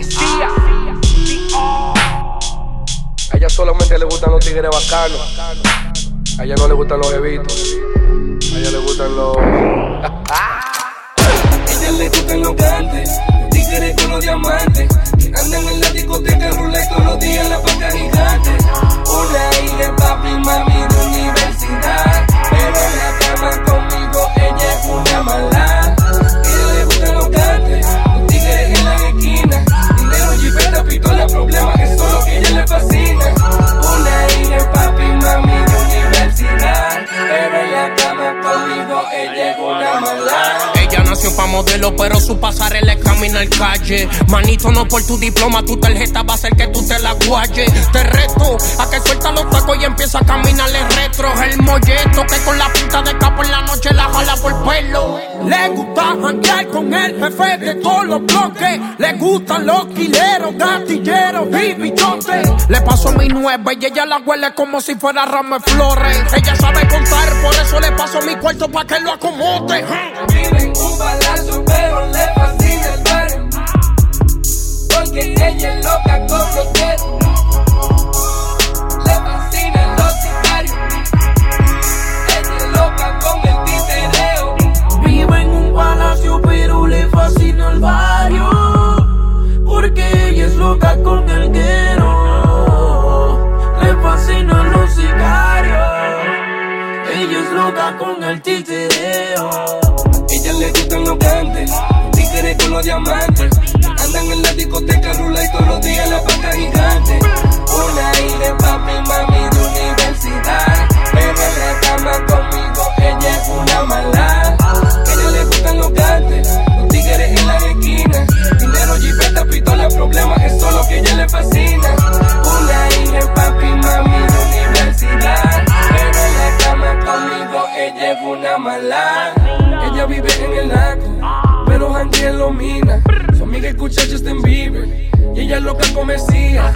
Mesías. A ella solamente le gustan los tigres bacanos. A ella no le gustan los evitos. A ella le gustan los. A ella le gustan los grandes, los tigres con los diamantes. Que andan en la discoteca, ruleta todos los días la paca modelo, pero su pasarela es caminar calle. Manito, no por tu diploma, tu tarjeta va a ser que tú te la guayes. Te reto a que suelta los tacos y empieza a caminarle retro. El molleto que con la punta de capo en la noche la jala por pelo. Le gusta janguear con el jefe de todos los bloques. Le gustan los quileros, gatilleros y bichotes. Le paso mi nueve y ella la huele como si fuera ramo de flores. Ella sabe contar, por eso le paso mi cuarto pa' que lo acomode. Es loca con los quiero. Le fascinan los sicarios. Ella es loca con el titereo. Vive en un palacio, pero le fascina el barrio. Porque ella es loca con el guero. Le fascinan los sicarios. Ella es loca con el titereo. Ella vive en el lago, pero en lo mina. Su amiga escucha Justin Bieber y ella es loca con Mesías.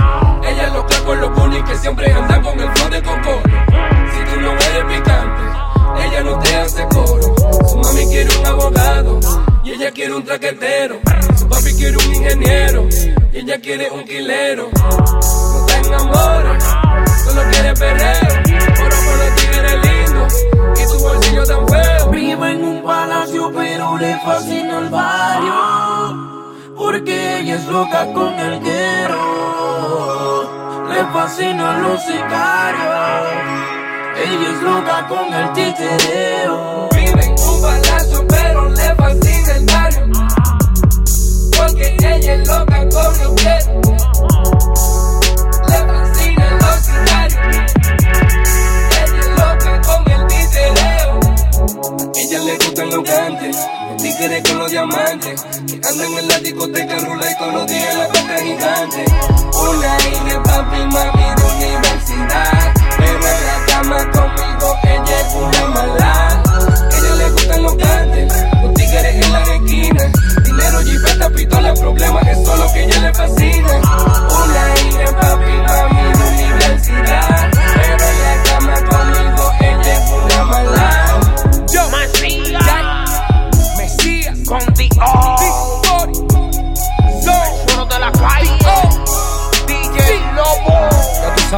Ella es loca con los bunnies que siempre andan con el flow de coco. Si tú no eres picante, ella no te hace coro. Su mami quiere un abogado y ella quiere un traquetero. Su papi quiere un ingeniero y ella quiere un quilero. No te enamores, solo quiere perreo. Porque ella es loca con el guero. Le fascinan los sicarios. Ella es loca con el titereo. Gustan los con los diamantes. Que andan en la discoteca, rula y todos los días la paca gigante. Una hija, papi, mami de universidad.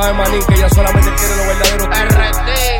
saben, manín, que ella solamente quiere lo verdadero.